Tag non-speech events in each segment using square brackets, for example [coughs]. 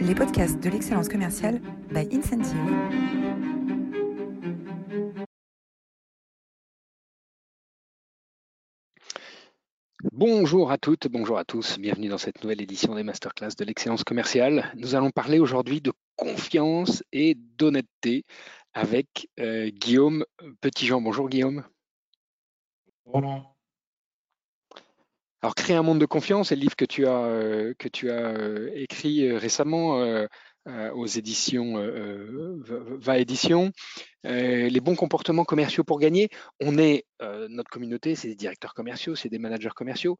les podcasts de l'excellence commerciale by Incentive. Bonjour à toutes, bonjour à tous, bienvenue dans cette nouvelle édition des masterclass de l'excellence commerciale. Nous allons parler aujourd'hui de confiance et d'honnêteté avec euh, Guillaume Petitjean. Bonjour Guillaume. Bonjour. Alors, Créer un monde de confiance est le livre que tu as, euh, euh, écrit récemment aux éditions Va Édition. les bons comportements commerciaux pour gagner. On est, notre communauté, c'est des directeurs commerciaux, c'est des managers commerciaux.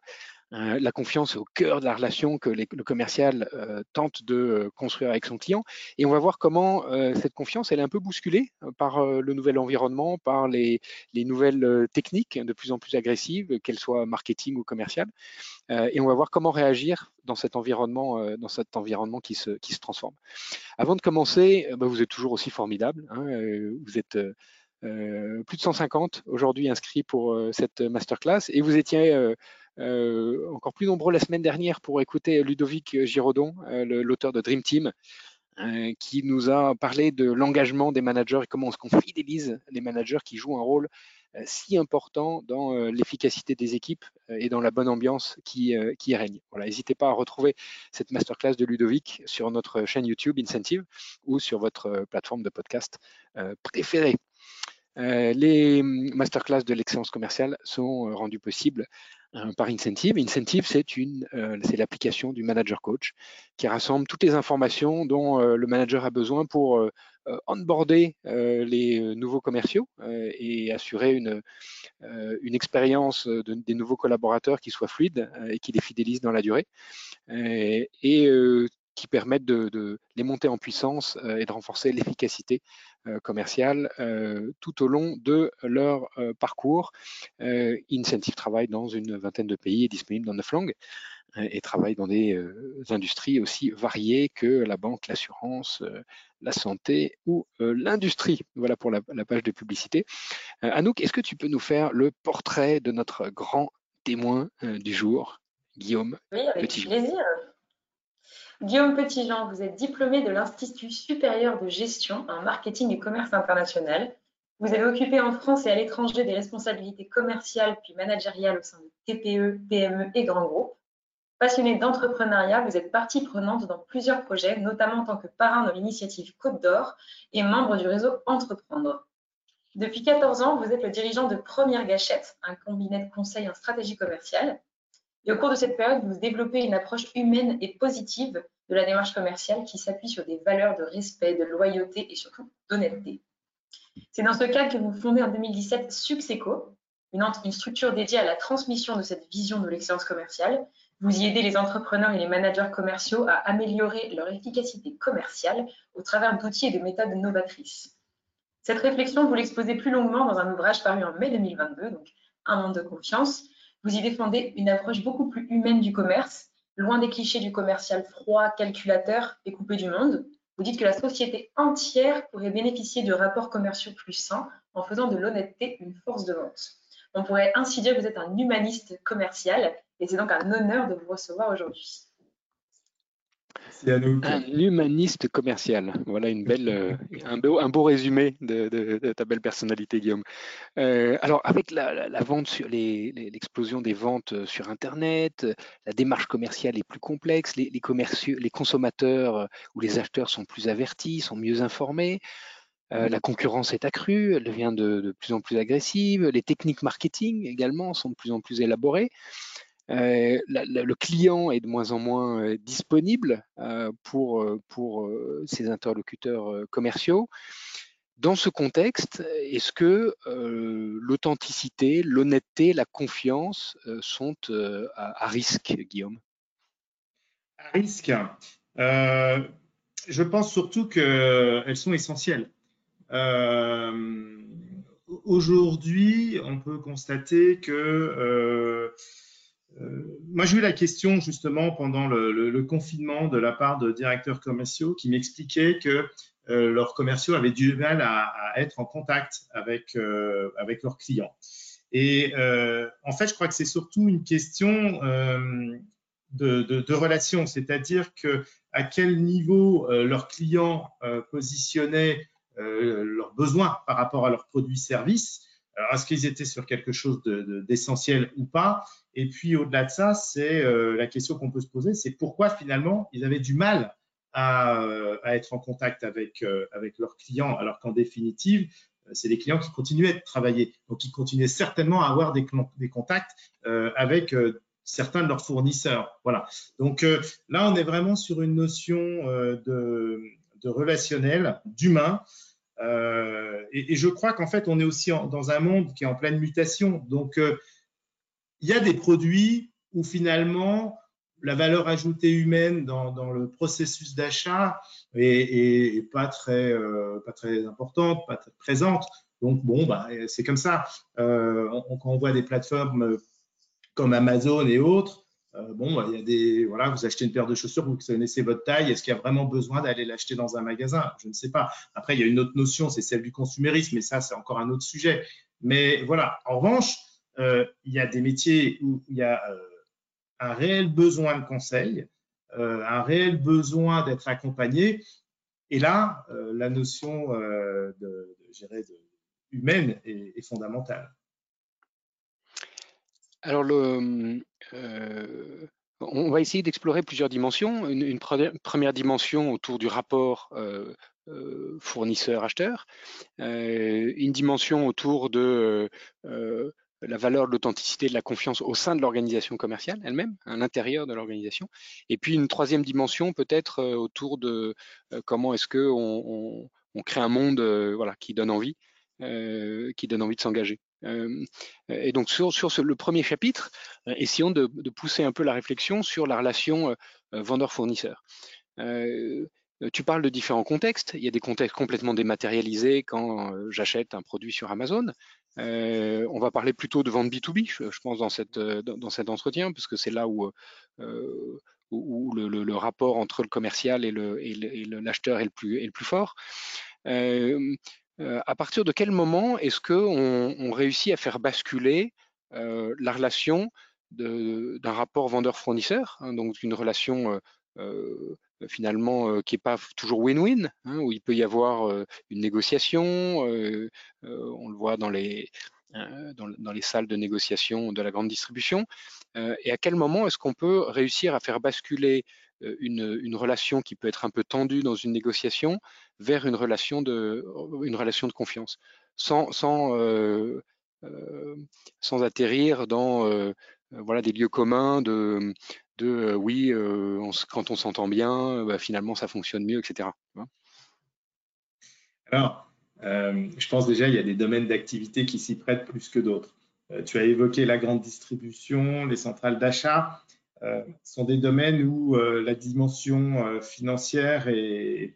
Euh, la confiance est au cœur de la relation que le commercial euh, tente de euh, construire avec son client. Et on va voir comment cette confiance, elle est un peu bousculée par le nouvel environnement, par les, nouvelles techniques de plus en plus agressives, qu'elles soient marketing ou commerciales. et on va voir comment réagir dans cet environnement, dans cet environnement qui se, qui se transforme. Avant de commencer, bah, vous êtes toujours aussi formidable. Hein, vous êtes plus de 150 aujourd'hui inscrits pour cette masterclass et vous étiez euh, encore plus nombreux la semaine dernière pour écouter Ludovic Giraudon, euh, l'auteur de Dream Team, euh, qui nous a parlé de l'engagement des managers et comment qu'on fidélise les managers qui jouent un rôle si important dans l'efficacité des équipes et dans la bonne ambiance qui, qui règne. Voilà, n'hésitez pas à retrouver cette masterclass de Ludovic sur notre chaîne YouTube Incentive ou sur votre plateforme de podcast préférée. les masterclass de l'excellence commerciale sont rendus possibles euh, par Incentive. Incentive, euh, c'est l'application du manager coach qui rassemble toutes les informations dont euh, le manager a besoin pour onboarder les nouveaux commerciaux et assurer une, expérience des nouveaux collaborateurs qui soit fluide et qui les fidélise dans la durée. et qui permettent de, les monter en puissance euh, et de renforcer l'efficacité euh, commerciale euh, tout au long de leur parcours. Incentive travaille dans une vingtaine de pays et disponible dans neuf langues et travaille dans des industries aussi variées que la banque, l'assurance, la santé ou l'industrie. Voilà pour la, page de publicité. Anouk, est-ce que tu peux nous faire le portrait de notre grand témoin du jour, Guillaume Oui, avec plaisir. Guillaume Petitjean, vous êtes diplômé de l'Institut supérieur de gestion en marketing et commerce international. Vous avez occupé en France et à l'étranger des responsabilités commerciales puis managériales au sein de TPE, PME et grands groupes. Passionné d'entrepreneuriat, vous êtes partie prenante dans plusieurs projets, notamment en tant que parrain de l'initiative Côte d'Or et membre du réseau Entreprendre. Depuis 14 ans, vous êtes le dirigeant de Première Gâchette, un combiné de conseils en stratégie commerciale. Et au cours de cette période, vous développez une approche humaine et positive de la démarche commerciale qui s'appuie sur des valeurs de respect, de loyauté et surtout d'honnêteté. C'est dans ce cadre que vous fondez en 2017 Succéco, une, une structure dédiée à la transmission de cette vision de l'excellence commerciale. Vous y aidez les entrepreneurs et les managers commerciaux à améliorer leur efficacité commerciale au travers d'outils et de méthodes novatrices. Cette réflexion, vous l'exposez plus longuement dans un ouvrage paru en mai 2022, donc Un monde de confiance, vous y défendez une approche beaucoup plus humaine du commerce, loin des clichés du commercial froid, calculateur et coupé du monde. Vous dites que la société entière pourrait bénéficier de rapports commerciaux plus sains en faisant de l'honnêteté une force de vente. On pourrait ainsi dire que vous êtes un humaniste commercial et c'est donc un honneur de vous recevoir aujourd'hui. Un humaniste commercial. Voilà une belle, euh, un, beau, résumé de, ta belle personnalité, Guillaume. Euh, alors, avec la, vente sur l'explosion des ventes euh, sur Internet, la démarche commerciale est plus complexe, les, les consommateurs ou les acheteurs sont plus avertis, sont mieux informés. la concurrence est accrue, elle devient de, plus en plus agressive. Les techniques marketing également sont de plus en plus élaborées. Euh, le client est de moins en moins euh, disponible euh, pour, pour ses interlocuteurs commerciaux. Dans ce contexte, est-ce que l'authenticité, l'honnêteté, la confiance sont à, risque, Guillaume? À risque Je pense surtout qu'elles sont essentielles. Aujourd'hui, on peut constater que moi, j'ai eu la question justement pendant le, confinement de la part de directeurs commerciaux qui m'expliquaient que euh, leurs commerciaux avaient du mal à, être en contact avec, euh, avec leurs clients. Et en fait, je crois que c'est surtout une question de, de, relation, c'est-à-dire que à quel niveau leurs clients positionnaient leurs besoins par rapport à leurs produits-services. Alors, est-ce qu'ils étaient sur quelque chose d'essentiel ou pas? Et puis, au-delà de ça, c'est la question qu'on peut se poser, c'est pourquoi finalement ils avaient du mal à, à être en contact avec, avec leurs clients, alors qu'en définitive, c'est des clients qui continuaient de travailler, donc ils continuaient certainement à avoir des, contacts euh, avec euh, certains de leurs fournisseurs. Voilà. Donc euh, là, on est vraiment sur une notion de, relationnel, d'humain. Et, et, je crois qu'en fait, on est aussi dans un monde qui est en pleine mutation. Donc, il y a des produits où finalement la valeur ajoutée humaine dans, le processus d'achat est, pas très euh, pas très importante, pas très présente. Donc bon, bah, c'est comme ça. Euh, quand on voit des plateformes comme Amazon et autres, euh, bon, bah, il y a des voilà, vous achetez une paire de chaussures, vous connaissez votre taille. Est-ce qu'il y a vraiment besoin d'aller l'acheter dans un magasin? Je ne sais pas. Après, il y a une autre notion, c'est celle du consumérisme, mais ça, c'est encore un autre sujet. Mais voilà. En revanche, il y a des métiers où il y a un réel besoin de conseil, euh, un réel besoin d'être accompagné. Et là, euh, la notion euh, de, humaine est, fondamentale. Alors, on va essayer d'explorer plusieurs dimensions. Une, première dimension autour du rapport fournisseur-acheteur, une dimension autour de la valeur de l'authenticité, de la confiance au sein de l'organisation commerciale elle-même, à l'intérieur de l'organisation. Et puis une troisième dimension peut-être autour de comment est-ce que on, crée un monde voilà, qui donne envie, qui donne envie de s'engager. Et donc sur, sur le premier chapitre, essayons de, pousser un peu la réflexion sur la relation vendeur-fournisseur. Tu parles de différents contextes. Il y a des contextes complètement dématérialisés quand j'achète un produit sur Amazon. Euh, on va parler plutôt de vente B2B, je, pense, dans, cette, euh, dans, cet entretien, parce que c'est là où, euh, où le, rapport entre le commercial et l'acheteur le plus, est le plus fort. À partir de quel moment est-ce qu'on on réussit à faire basculer la relation d'un rapport vendeur-fournisseur, hein, donc une relation euh, finalement euh, qui n'est pas toujours win-win, hein, où il peut y avoir euh, une négociation, on le voit dans les, dans, les salles de négociation de la grande distribution, et à quel moment est-ce qu'on peut réussir à faire basculer une, relation qui peut être un peu tendue dans une négociation vers une relation de, une relation de confiance, sans, sans, sans atterrir dans voilà, des lieux communs de, de euh, oui, euh, quand on s'entend bien, bah, finalement ça fonctionne mieux, etc. Alors, euh, je pense déjà il y a des domaines d'activité qui s'y prêtent plus que d'autres. tu as évoqué la grande distribution, les centrales d'achat. Sont des domaines où la dimension financière est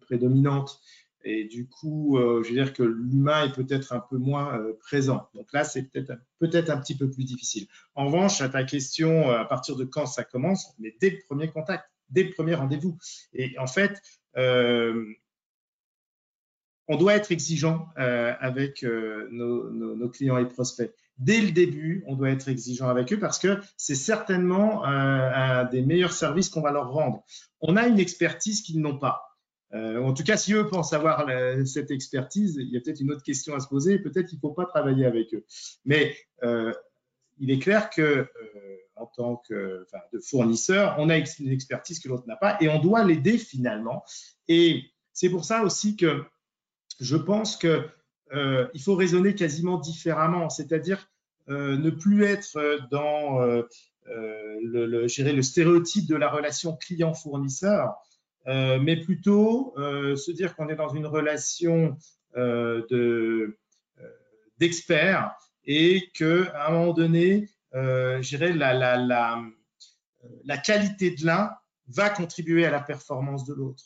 prédominante et du coup, euh, je veux dire que l'humain est peut-être un peu moins euh, présent. Donc là, c'est peut-être un petit peu plus difficile. En revanche, à ta question, euh, à partir de quand ça commence, mais dès le premier contact, dès le premier rendez-vous. Et en fait, on doit être exigeant avec nos, clients et prospects. Dès le début, on doit être exigeant avec eux parce que c'est certainement un des meilleurs services qu'on va leur rendre. On a une expertise qu'ils n'ont pas. Euh, en tout cas, si eux pensent avoir cette expertise, il y a peut-être une autre question à se poser. Peut-être qu'il ne faut pas travailler avec eux. Mais euh, il est clair que, euh, en tant que fournisseur, on a une expertise que l'autre n'a pas et on doit l'aider finalement. Et c'est pour ça aussi que je pense qu'il faut raisonner quasiment différemment, c'est-à-dire ne plus être dans le, le stéréotype de la relation client-fournisseur, euh, mais plutôt euh, se dire qu'on est dans une relation euh, d'experts et qu'à un moment donné, la, qualité de l'un va contribuer à la performance de l'autre.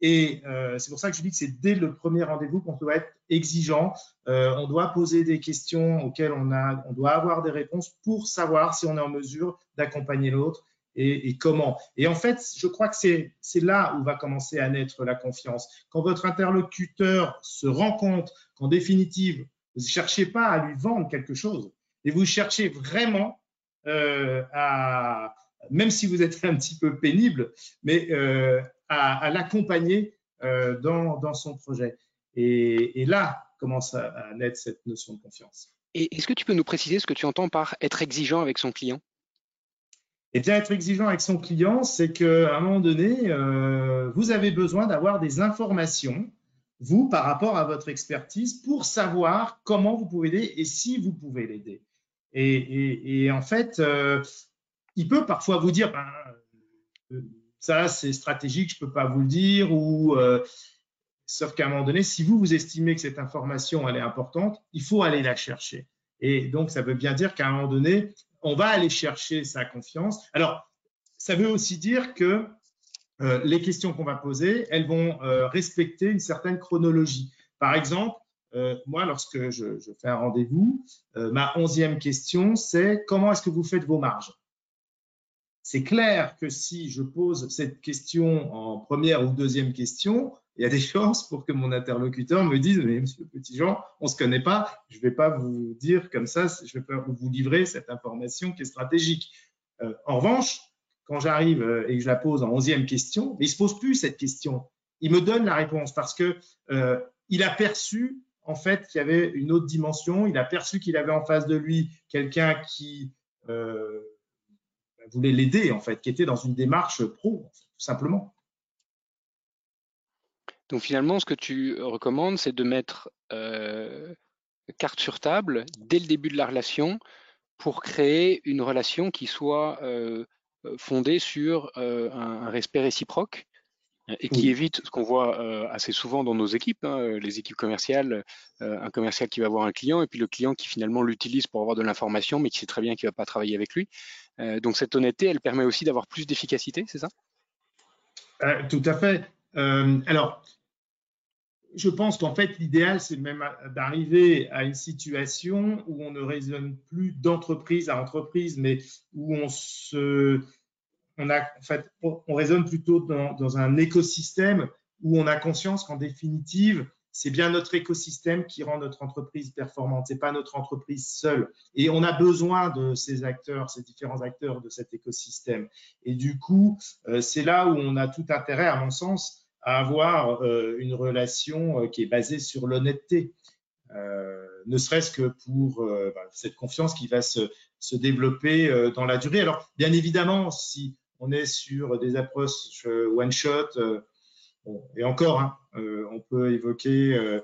Et c'est pour ça que je dis que c'est dès le premier rendez-vous qu'on doit être exigeant. on doit poser des questions auxquelles on, a, on doit avoir des réponses pour savoir si on est en mesure d'accompagner l'autre et, comment. Et en fait, je crois que c'est là où va commencer à naître la confiance. Quand votre interlocuteur se rend compte qu'en définitive, vous ne cherchez pas à lui vendre quelque chose, et vous cherchez vraiment euh, à même si vous êtes un petit peu pénible, mais à, l'accompagner dans, son projet. Et, là commence à, à naître cette notion de confiance. Et est-ce que tu peux nous préciser ce que tu entends par être exigeant avec son client? Et bien, être exigeant avec son client, c'est qu'à un moment donné, euh, vous avez besoin d'avoir des informations, vous, par rapport à votre expertise, pour savoir comment vous pouvez l'aider et si vous pouvez l'aider. Et, en fait, euh, il peut parfois vous dire, ben, euh, ça, c'est stratégique, je ne peux pas vous le dire, ou sauf qu'à un moment donné, si vous, vous estimez que cette information, elle est importante, il faut aller la chercher. Et donc, ça veut bien dire qu'à un moment donné, on va aller chercher sa confiance. Alors, ça veut aussi dire que euh, les questions qu'on va poser, elles vont euh, respecter une certaine chronologie. Par exemple, euh, moi, lorsque je, fais un rendez-vous, ma onzième question, c'est comment est-ce que vous faites vos marges? C'est clair que si je pose cette question en première ou deuxième question, il y a des chances pour que mon interlocuteur me dise Mais monsieur Petitjean, on ne se connaît pas, je ne vais pas vous dire comme ça, je ne vais pas vous livrer cette information qui est stratégique. Euh, en revanche, quand j'arrive euh, et que je la pose en onzième question, il ne se pose plus cette question. Il me donne la réponse parce que euh, il a perçu en fait qu'il y avait une autre dimension. Il a perçu qu'il avait en face de lui quelqu'un qui voulait l'aider en fait, qui était dans une démarche pro, tout simplement. Donc finalement, ce que tu recommandes, c'est de mettre euh, carte sur table dès le début de la relation pour créer une relation qui soit euh, fondée sur euh, un, respect réciproque et qui évite ce qu'on voit assez souvent dans nos équipes, hein, les équipes commerciales, un commercial qui va voir un client et puis le client qui finalement l'utilise pour avoir de l'information mais qui sait très bien qu'il ne va pas travailler avec lui. donc cette honnêteté, elle permet aussi d'avoir plus d'efficacité, c'est ça? Tout à fait. alors, je pense qu'en fait, l'idéal, c'est même d'arriver à une situation où on ne raisonne plus d'entreprise à entreprise, mais où on se, on a, en fait, on raisonne plutôt dans, un écosystème où on a conscience qu'en définitive, c'est bien notre écosystème qui rend notre entreprise performante, c'est pas notre entreprise seule. Et on a besoin de ces acteurs, ces différents acteurs de cet écosystème. Et du coup, euh, c'est là où on a tout intérêt, à mon sens, à avoir euh, une relation euh, qui est basée sur l'honnêteté, ne serait-ce que pour bah, cette confiance qui va se, se développer dans la durée. Alors, bien évidemment, si on est sur des approches one-shot, et encore, hein, on peut évoquer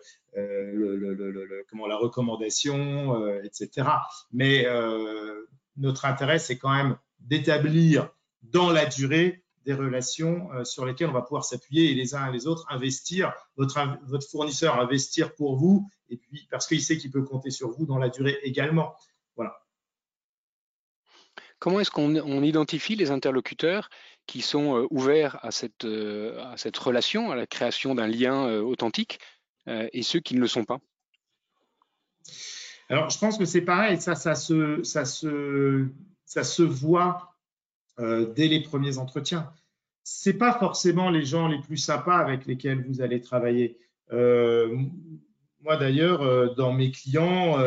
comment, la recommandation, etc. Mais notre intérêt, c'est quand même d'établir dans la durée des relations euh, sur lesquelles on va pouvoir s'appuyer et les uns et les autres investir, votre, fournisseur investir pour vous, parce qu'il sait qu'il peut compter sur vous dans la durée également. Comment est-ce qu'on identifie les interlocuteurs qui sont euh, ouverts à cette, euh, à cette relation, à la création d'un lien authentique, et ceux qui ne le sont pas? Alors, je pense que c'est pareil, ça, se, voit euh, dès les premiers entretiens. C'est pas forcément les gens les plus sympas avec lesquels vous allez travailler. Euh, moi d'ailleurs, euh, dans mes clients,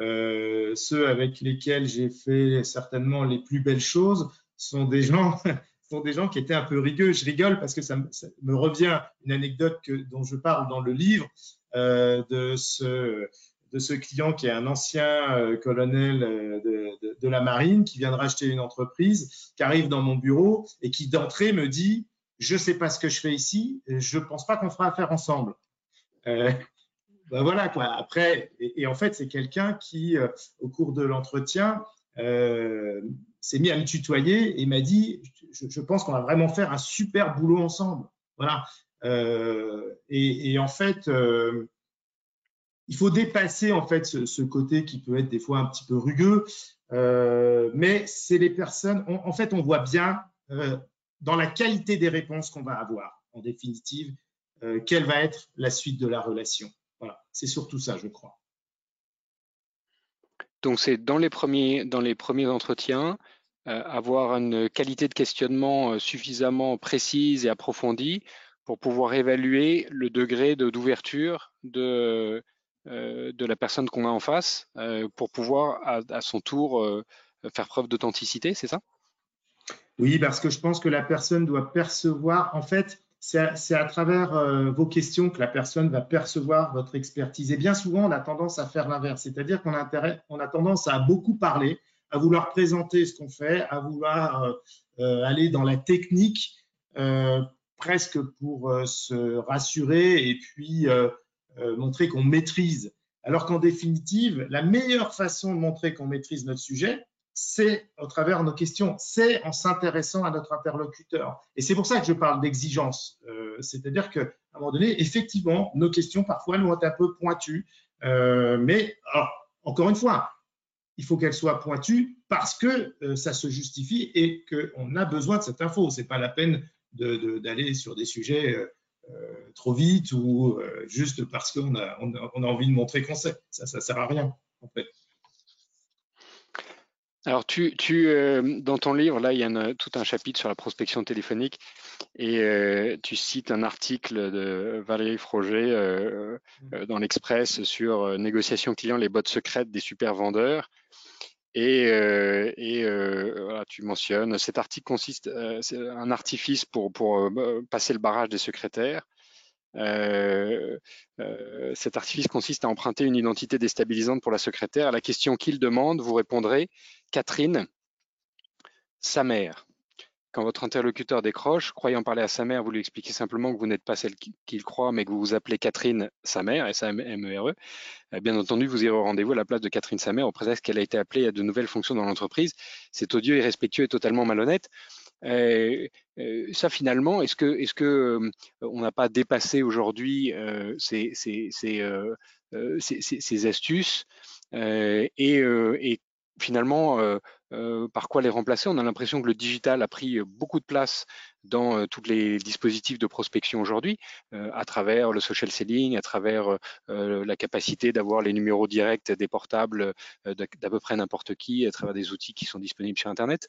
ceux avec lesquels j'ai fait certainement les plus belles choses [laughs] sont des gens qui étaient un peu rigueux. Je rigole parce que ça me, revient une anecdote dont je parle dans le livre de ce de ce client qui est un ancien euh, colonel euh, de, la marine qui vient de racheter une entreprise, qui arrive dans mon bureau et qui d'entrée me dit je ne sais pas ce que je fais ici, je ne pense pas qu'on fera affaire ensemble. Euh, ben voilà quoi. Après, et, en fait, c'est quelqu'un qui, au cours de l'entretien, s'est mis à me tutoyer et m'a dit je, pense qu'on va vraiment faire un super boulot ensemble. Voilà. Et, et, en fait, il faut dépasser en fait ce, côté qui peut être des fois un petit peu rugueux, euh, mais c'est les personnes. en fait, on voit bien euh, dans la qualité des réponses qu'on va avoir, en définitive, euh, quelle va être la suite de la relation. Voilà, c'est surtout ça, je crois. Donc c'est dans les premiers dans les premiers entretiens avoir une qualité de questionnement suffisamment précise et approfondie pour pouvoir évaluer le degré d'ouverture de, euh, de la personne qu'on a en face euh, pour pouvoir à, son tour euh, faire preuve d'authenticité, c'est ça? Oui, parce que je pense que la personne doit percevoir, en fait, c'est à, travers euh, vos questions que la personne va percevoir votre expertise. Et bien souvent, on a tendance à faire l'inverse, c'est-à-dire qu'on a, tendance à beaucoup parler, à vouloir présenter ce qu'on fait, à vouloir euh, euh, aller dans la technique, presque pour se rassurer et puis montrer qu'on maîtrise. Alors qu'en définitive, la meilleure façon de montrer qu'on maîtrise notre sujet, c'est au travers de nos questions, c'est en s'intéressant à notre interlocuteur. Et c'est pour ça que je parle d'exigence. Euh, c'est-à-dire qu'à un moment donné, effectivement, nos questions parfois vont être un peu pointues. Euh, mais encore une fois, il faut qu'elles soient pointues parce que euh, ça se justifie et qu'on a besoin de cette info. Ce n'est pas la peine d'aller sur des sujets trop vite ou juste parce qu'on a, a, envie de montrer qu'on sait. Ça ne sert à rien, en fait. Alors, tu, tu euh, dans ton livre, là, il y a tout un chapitre sur la prospection téléphonique et euh, tu cites un article de Valérie Froger euh, mmh. dans l'Express sur négociation client, les bottes secrètes des super vendeurs. Et, et voilà, tu mentionnes, cet article consiste, c'est un artifice pour, pour passer le barrage des secrétaires. Euh, euh, cet artifice consiste à emprunter une identité déstabilisante pour la secrétaire. À la question qu'il demande, vous répondrez Catherine, sa mère. Quand votre interlocuteur décroche, croyant parler à sa mère, vous lui expliquez simplement que vous n'êtes pas celle qu'il croit, mais que vous vous appelez Catherine, sa mère, S-A-M-E-R-E. Euh, bien entendu, vous irez au rendez-vous à la place de Catherine, sa mère, au prétexte qu'elle a été appelée à de nouvelles fonctions dans l'entreprise. C'est odieux, irrespectueux et totalement malhonnête. Euh, euh, ça finalement, est-ce que, on n'a pas dépassé aujourd'hui ces, ces, ces, astuces et, finalement, par quoi les remplacer? On a l'impression que le digital a pris beaucoup de place dans tous les dispositifs de prospection aujourd'hui, à travers le social selling, à travers la capacité d'avoir les numéros directs des portables d'à peu près n'importe qui, à travers des outils qui sont disponibles sur Internet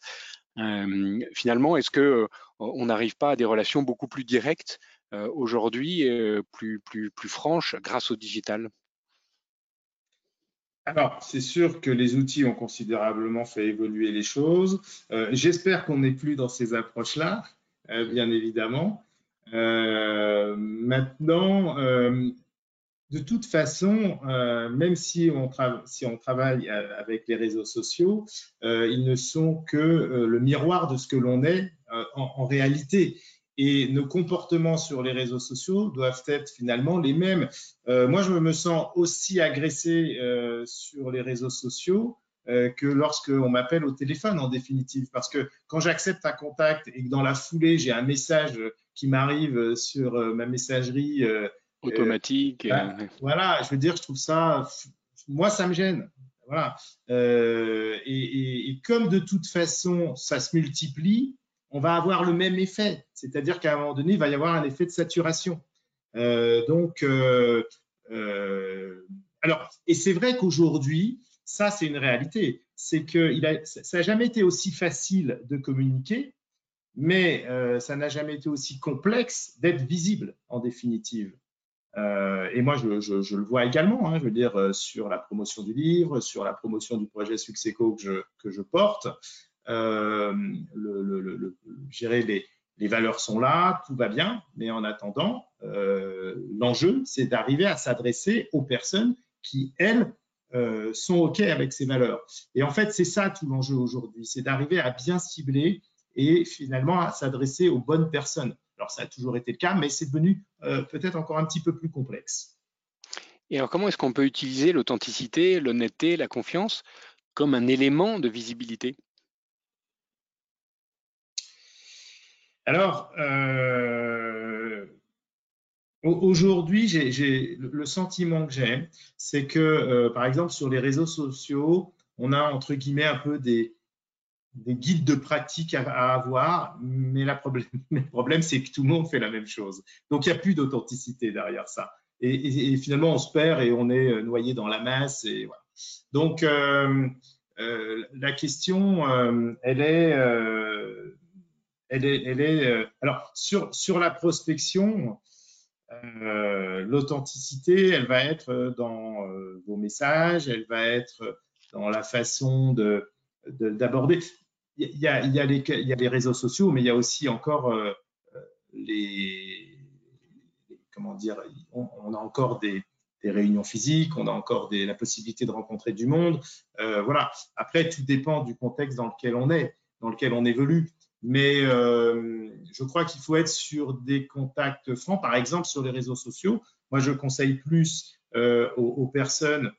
finalement, est-ce que on n'arrive pas à des relations beaucoup plus directes aujourd'hui, plus, plus, plus franches grâce au digital? Alors, c'est sûr que les outils ont considérablement fait évoluer les choses. J'espère qu'on n'est plus dans ces approches-là, bien évidemment. maintenant, de toute façon, euh, même si on, travaille avec les réseaux sociaux, euh, ils ne sont que euh, le miroir de ce que l'on est en, réalité. Et nos comportements sur les réseaux sociaux doivent être finalement les mêmes. moi, je me sens aussi agressé sur les réseaux sociaux que lorsqu'on m'appelle au téléphone, en définitive. Parce que quand j'accepte un contact et que dans la foulée, j'ai un message qui m'arrive sur ma messagerie automatique. Ben, voilà, je veux dire, je trouve ça, moi, ça me gêne. Voilà. Euh, et, comme de toute façon, ça se multiplie, on va avoir le même effet. C'est-à-dire qu'à un moment donné, il va y avoir un effet de saturation. Euh, donc, euh, alors, et c'est vrai qu'aujourd'hui, ça, c'est une réalité. C'est que il a, ça n'a jamais été aussi facile de communiquer, mais ça n'a jamais été aussi complexe d'être visible, en définitive. Euh, et moi, je, le vois également, hein, je veux dire, euh, sur la promotion du livre, sur la promotion du projet Succesco que je, que je porte. Euh, le, le, le, les, valeurs sont là, tout va bien, mais en attendant, l'enjeu, c'est d'arriver à s'adresser aux personnes qui, elles, sont OK avec ces valeurs. Et en fait, c'est ça tout l'enjeu aujourd'hui, c'est d'arriver à bien cibler et finalement à s'adresser aux bonnes personnes. Alors, ça a toujours été le cas, mais c'est devenu euh, peut-être encore un petit peu plus complexe. Et alors, comment est-ce qu'on peut utiliser l'authenticité, l'honnêteté, la confiance comme un élément de visibilité? Alors, euh, aujourd'hui, j'ai le sentiment que j'ai, c'est que, euh, par exemple, sur les réseaux sociaux, on a entre guillemets un peu des, des guides de pratique à, avoir, mais problème, [laughs] le problème, c'est que tout le monde fait la même chose. Donc, il n'y a plus d'authenticité derrière ça. Et, finalement, on se perd et on est euh, noyé dans la masse. Et voilà. Donc, euh, euh, la question, elle est, elle est, elle est alors sur sur la prospection, l'authenticité, elle va être dans vos messages, elle va être dans la façon de d'aborder. Il y, a, les, réseaux sociaux, mais il y a aussi encore les, comment dire, on, a encore des, réunions physiques, on a encore la possibilité de rencontrer du monde. Euh, voilà. Après, tout dépend du contexte dans lequel on est, dans lequel on évolue. Mais euh, je crois qu'il faut être sur des contacts francs, par exemple sur les réseaux sociaux. Moi, je conseille plus euh, aux, personnes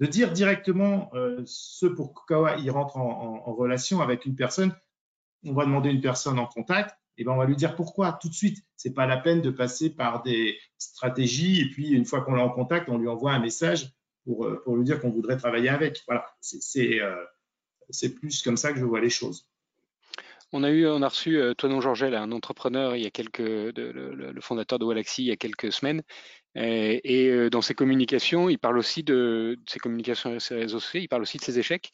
de dire directement ce pour quoi ils rentrent en, relation avec une personne. On va demander une personne en contact eh ben, on va lui dire pourquoi tout de suite. C'est pas la peine de passer par des stratégies et puis une fois qu'on l'a en contact, on lui envoie un message pour, euh, lui dire qu'on voudrait travailler avec. Voilà, euh, c'est plus comme ça que je vois les choses. On a eu, on a reçu euh, Toinon un entrepreneur, il y a quelques, le, fondateur de Walaxy, il y a quelques semaines. Et, dans ses communications, il parle aussi de, de ses communications sur les réseaux sociaux, il parle aussi de ses échecs.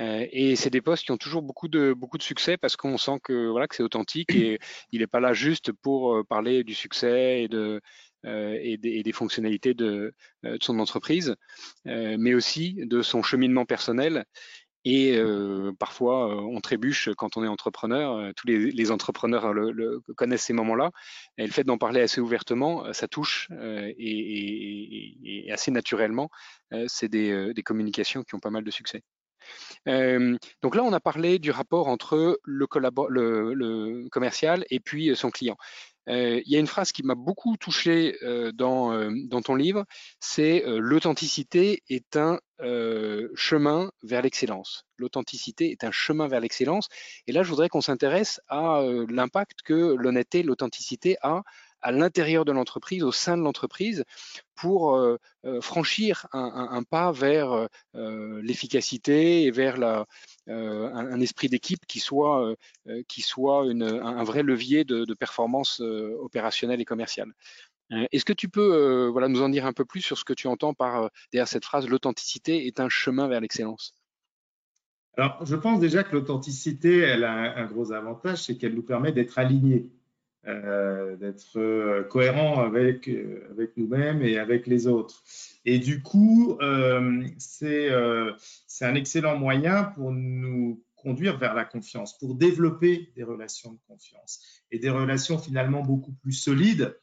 Euh, et c'est des postes qui ont toujours beaucoup de, beaucoup de succès parce qu'on sent que, voilà, que c'est authentique et il n'est pas là juste pour euh, parler du succès et, de, euh, et, des, et des, fonctionnalités de, de son entreprise, mais aussi de son cheminement personnel. Et parfois, on trébuche quand on est entrepreneur. tous les, les entrepreneurs le, connaissent ces moments-là. Et le fait d'en parler assez ouvertement, ça touche et, et, assez naturellement. c'est des, des communications qui ont pas mal de succès. Euh, donc là, on a parlé du rapport entre le, le, commercial et puis euh, son client. Euh, il y a une phrase qui m'a beaucoup touché dans, dans, ton livre, c'est l'authenticité est un chemin vers l'excellence. L'authenticité est un chemin vers l'excellence. Et là, je voudrais qu'on s'intéresse à l'impact que l'honnêteté, l'authenticité a à l'intérieur de l'entreprise, au sein de l'entreprise, pour euh, euh, franchir un, pas vers euh, l'efficacité et vers un, esprit d'équipe qui soit, qui soit un vrai levier de, performance opérationnelle et commerciale. Est-ce que tu peux voilà, nous en dire un peu plus sur ce que tu entends par derrière cette phrase l'authenticité est un chemin vers l'excellence? Alors, je pense déjà que l'authenticité, elle a un gros avantage, c'est qu'elle nous permet d'être alignés. Euh, d'être euh, cohérent avec, euh, avec nous-mêmes et avec les autres. Et du coup, c'est un excellent moyen pour nous conduire vers la confiance, pour développer des relations de confiance et des relations finalement beaucoup plus solides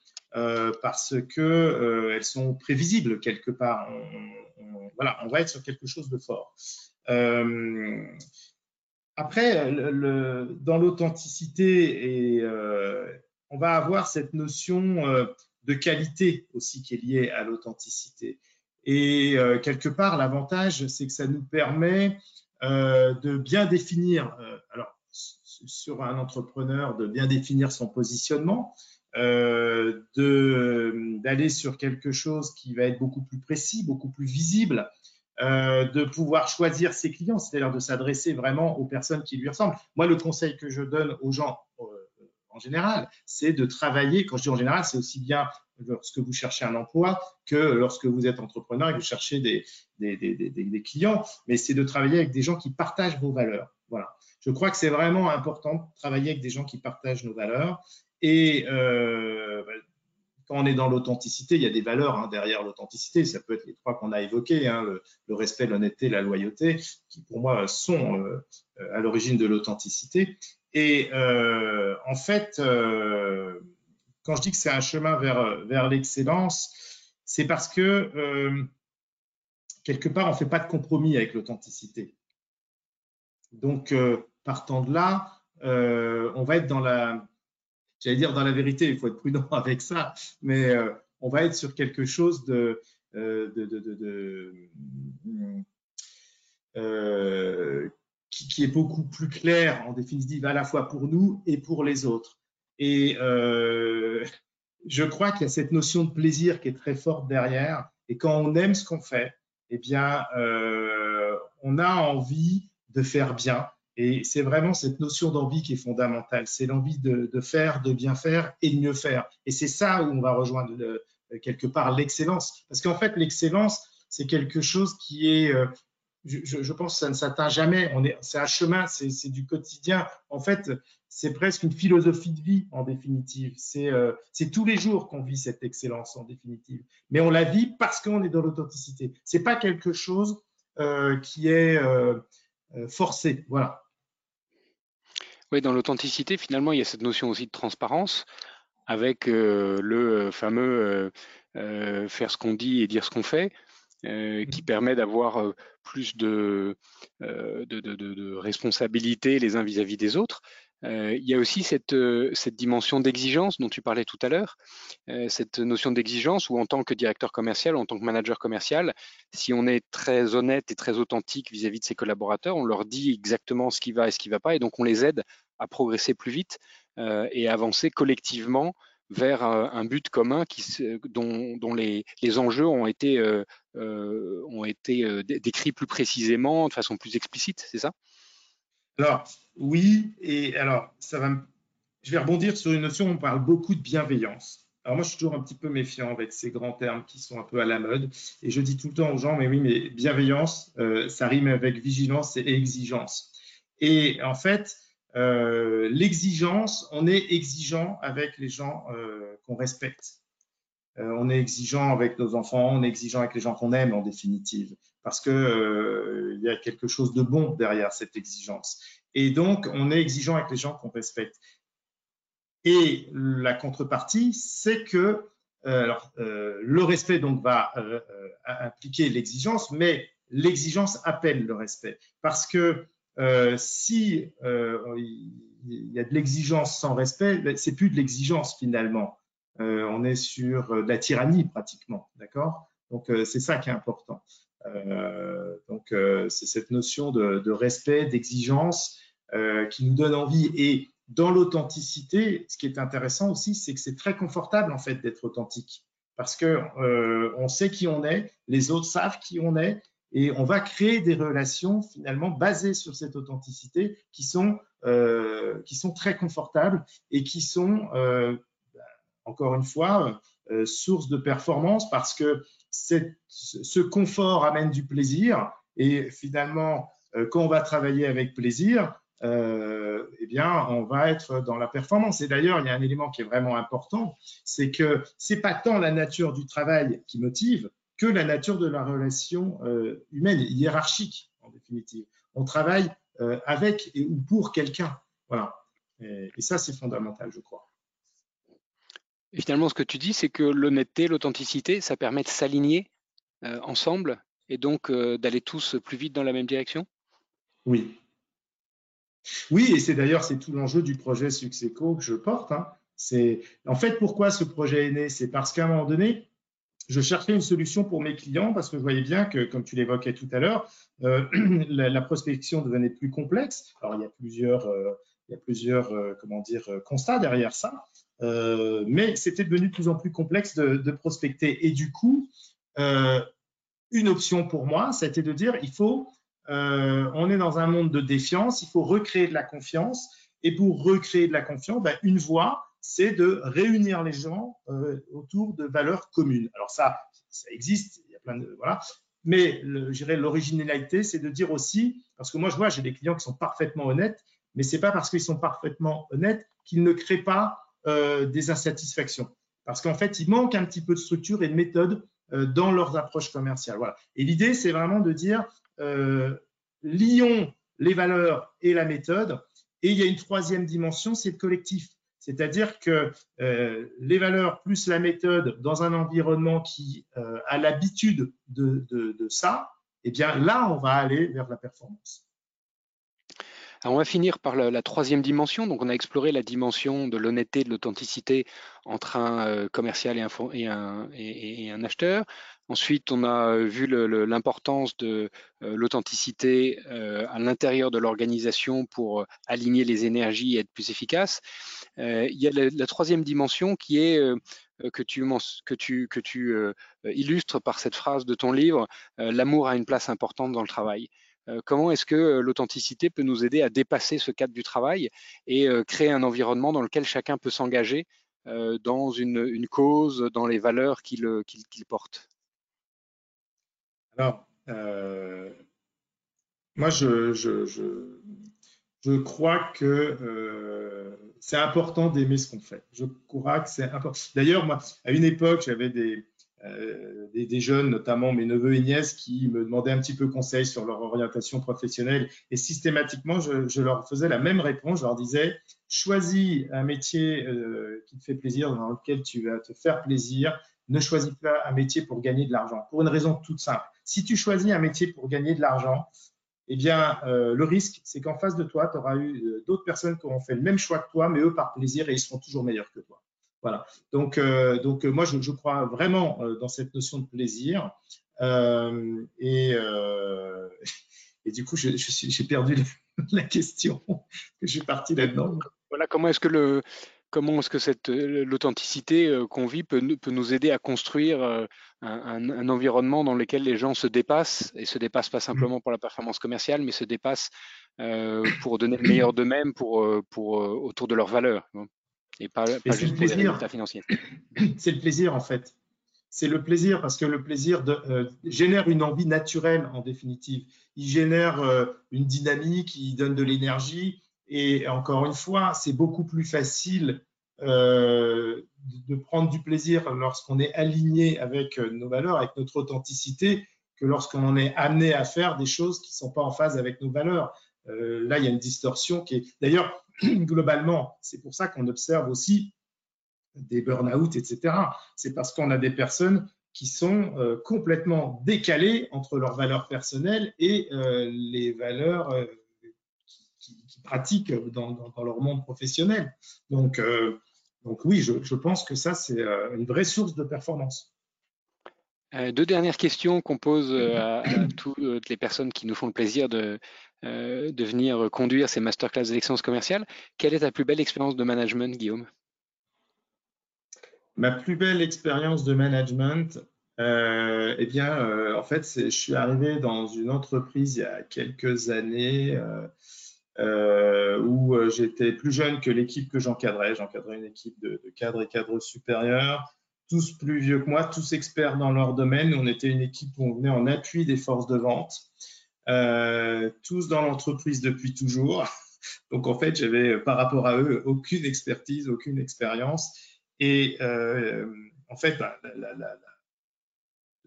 parce que elles sont prévisibles quelque part. Voilà, on va être sur quelque chose de fort. après, le, dans l'authenticité on va avoir cette notion euh, de qualité aussi qui est liée à l'authenticité. Et euh, quelque part, l'avantage, c'est que ça nous permet euh, de bien définir, alors sur un entrepreneur, de bien définir son positionnement, d'aller sur quelque chose qui va être beaucoup plus précis, beaucoup plus visible, de pouvoir choisir ses clients, c'est-à-dire de s'adresser vraiment aux personnes qui lui ressemblent. Moi, le conseil que je donne aux gens, en général, c'est de travailler, quand je dis en général, c'est aussi bien lorsque vous cherchez un emploi que lorsque vous êtes entrepreneur et que vous cherchez des, des, clients, mais c'est de travailler avec des gens qui partagent vos valeurs. Voilà. Je crois que c'est vraiment important de travailler avec des gens qui partagent nos valeurs. Et euh, quand on est dans l'authenticité, il y a des valeurs hein, derrière l'authenticité. Ça peut être les trois qu'on a évoqués, hein, le, respect, l'honnêteté, la loyauté, qui pour moi sont euh, à l'origine de l'authenticité. Et euh, en fait, quand je dis que c'est un chemin vers, vers l'excellence, c'est parce que quelque part, on ne fait pas de compromis avec l'authenticité. Donc, partant de là, on va être dans la, j'allais dire dans la vérité, il faut être prudent [laughs] avec ça, mais on va être sur quelque chose de, de, de, de qui, est beaucoup plus clair en définitive à la fois pour nous et pour les autres. Et euh, je crois qu'il y a cette notion de plaisir qui est très forte derrière. Et quand on aime ce qu'on fait, eh bien, euh, on a envie de faire bien. Et c'est vraiment cette notion d'envie qui est fondamentale. C'est l'envie de, faire, de bien faire et de mieux faire. Et c'est ça où on va rejoindre quelque part l'excellence. Parce qu'en fait, l'excellence, c'est quelque chose qui est euh, je, pense que ça ne s'atteint jamais. C'est un chemin, c'est du quotidien. En fait, c'est presque une philosophie de vie en définitive. Euh, c'est tous les jours qu'on vit cette excellence en définitive. Mais on la vit parce qu'on est dans l'authenticité. C'est pas quelque chose euh, qui est euh, forcé. Voilà. Oui, dans l'authenticité, finalement, il y a cette notion aussi de transparence avec le fameux faire ce qu'on dit et dire ce qu'on fait. Euh, qui permet d'avoir euh, plus de, euh, de, de, de, responsabilité les uns vis-à-vis des autres. il y a aussi cette, cette dimension d'exigence dont tu parlais tout à l'heure, cette notion d'exigence où en tant que directeur commercial, en tant que manager commercial, si on est très honnête et très authentique vis-à-vis de ses collaborateurs, on leur dit exactement ce qui va et ce qui ne va pas, et donc on les aide à progresser plus vite et à avancer collectivement vers un but commun qui, dont, les, enjeux ont été, euh, euh, ont été euh, décrits plus précisément, de façon plus explicite, c'est ça? Alors, oui, et alors, ça va je vais rebondir sur une notion, on parle beaucoup de bienveillance. Alors moi, je suis toujours un petit peu méfiant avec ces grands termes qui sont un peu à la mode. Et je dis tout le temps aux gens, mais oui, mais bienveillance, ça rime avec vigilance et exigence. Et en fait, euh, l'exigence, on est exigeant avec les gens euh, qu'on respecte. Euh, on est exigeant avec nos enfants, on est exigeant avec les gens qu'on aime en définitive, parce que il y a quelque chose de bon derrière cette exigence. Et donc, on est exigeant avec les gens qu'on respecte. Et la contrepartie, c'est que le respect donc va impliquer l'exigence, mais l'exigence appelle le respect, parce que euh, si euh, il y a de l'exigence sans respect, ben, c'est plus de l'exigence finalement. Euh, on est sur de la tyrannie pratiquement, d'accord? Donc c'est ça qui est important. donc c'est cette notion de, de respect, d'exigence qui nous donne envie. Et dans l'authenticité, ce qui est intéressant aussi, c'est que c'est très confortable en fait d'être authentique parce que on sait qui on est, les autres savent qui on est, et on va créer des relations finalement basées sur cette authenticité qui sont, euh, qui sont très confortables et qui sont, euh, encore une fois, euh, source de performance parce que ce confort amène du plaisir et finalement, quand on va travailler avec plaisir, eh bien, on va être dans la performance. Et d'ailleurs, il y a un élément qui est vraiment important, c'est que c'est pas tant la nature du travail qui motive, que la nature de la relation euh, humaine, hiérarchique en définitive. On travaille euh, avec et ou pour quelqu'un. Voilà. Et, ça, c'est fondamental, je crois. Et finalement, ce que tu dis, c'est que l'honnêteté, l'authenticité, ça permet de s'aligner euh, ensemble et donc d'aller tous plus vite dans la même direction? Oui. Oui, et c'est d'ailleurs c'est tout l'enjeu du projet Succesco que je porte. Hein. C'est en fait pourquoi ce projet est né, c'est parce qu'à un moment donné, je cherchais une solution pour mes clients parce que je voyais bien que, comme tu l'évoquais tout à l'heure, euh, [clears throat] la, prospection devenait plus complexe. Alors, il y a plusieurs, euh, il y a plusieurs euh, comment dire, constats derrière ça, mais c'était devenu de plus en plus complexe de, de prospecter. Et du coup, une option pour moi, c'était de dire, il faut, on est dans un monde de défiance, il faut recréer de la confiance. Et pour recréer de la confiance, ben, une voie, c'est de réunir les gens euh, autour de valeurs communes. Alors ça, ça existe, il y a plein de voilà. Mais l'originalité, c'est de dire aussi, parce que moi je vois, j'ai des clients qui sont parfaitement honnêtes, mais c'est pas parce qu'ils sont parfaitement honnêtes qu'ils ne créent pas euh, des insatisfactions. Parce qu'en fait, il manque un petit peu de structure et de méthode euh, dans leurs approches commerciales. Voilà. Et l'idée, c'est vraiment de dire lions les valeurs et la méthode. Et il y a une troisième dimension, c'est le collectif. C'est-à-dire que euh, les valeurs plus la méthode dans un environnement qui euh, a l'habitude de, ça, eh bien là, on va aller vers la performance. On va finir par la, troisième dimension. Donc, on a exploré la dimension de l'honnêteté, de l'authenticité entre un euh, commercial et un, acheteur. Ensuite, on a vu l'importance de l'authenticité à l'intérieur de l'organisation pour aligner les énergies et être plus efficace. Euh, il y a la, troisième dimension qui est euh, que tu, euh, illustres par cette phrase de ton livre, l'amour a une place importante dans le travail. Comment est-ce que l'authenticité peut nous aider à dépasser ce cadre du travail et créer un environnement dans lequel chacun peut s'engager dans une, cause, dans les valeurs qu'il porte? Alors, moi, je, crois que c'est important d'aimer ce qu'on fait. Je crois que c'est important. D'ailleurs, moi, à une époque, j'avais des, des, jeunes, notamment mes neveux et nièces, qui me demandaient un petit peu conseil sur leur orientation professionnelle. Et systématiquement, je, leur faisais la même réponse. Je leur disais, choisis un métier qui te fait plaisir, dans lequel tu vas te faire plaisir. Ne choisis pas un métier pour gagner de l'argent, pour une raison toute simple. Si tu choisis un métier pour gagner de l'argent, eh bien, euh, le risque, c'est qu'en face de toi, tu auras eu euh, d'autres personnes qui auront fait le même choix que toi, mais eux par plaisir et ils seront toujours meilleurs que toi. Voilà. Donc, euh, donc moi, je, crois vraiment dans cette notion de plaisir. [laughs] et, du coup, j'ai perdu la [laughs] question. je suis parti là-dedans. Voilà, comment est-ce que le, comment est-ce que cette l'authenticité qu'on vit peut, peut, nous aider à construire un, environnement dans lequel les gens se dépassent et se dépassent pas simplement pour la performance commerciale, mais se dépassent euh, pour donner le meilleur d'eux-mêmes pour, euh, pour, euh, autour de leurs valeurs et pas, juste pour les résultats financiers. [clears throat] C'est le plaisir en fait. C'est le plaisir parce que le plaisir génère une envie naturelle en définitive. Il génère une dynamique, il donne de l'énergie et encore une fois, c'est beaucoup plus facile euh, de prendre du plaisir lorsqu'on est aligné avec euh, nos valeurs, avec notre authenticité, que lorsqu'on est amené à faire des choses qui ne sont pas en phase avec nos valeurs. Euh, là, il y a une distorsion qui est. D'ailleurs, [clears throat] globalement, c'est pour ça qu'on observe aussi des burn-out, etc. C'est parce qu'on a des personnes qui sont complètement décalées entre leurs valeurs personnelles et les valeurs qu'ils qui, pratiquent dans, leur monde professionnel. Donc, oui, je, pense que ça, c'est euh, une vraie source de performance. Euh, deux dernières questions qu'on pose euh, à, [coughs] toutes les personnes qui nous font le plaisir de, de venir conduire ces masterclass d'excellence commerciale. Quelle est ta plus belle expérience de management, Guillaume? Ma plus belle expérience de management, eh bien, en fait, je suis arrivé dans une entreprise il y a quelques années euh, où euh, j'étais plus jeune que l'équipe que j'encadrais. J'encadrais une équipe de, cadres et cadres supérieurs, tous plus vieux que moi, tous experts dans leur domaine. On était une équipe où on venait en appui des forces de vente, euh, tous dans l'entreprise depuis toujours. [laughs] Donc en fait, j'avais par rapport à eux aucune expertise, aucune expérience. Et en fait, bah,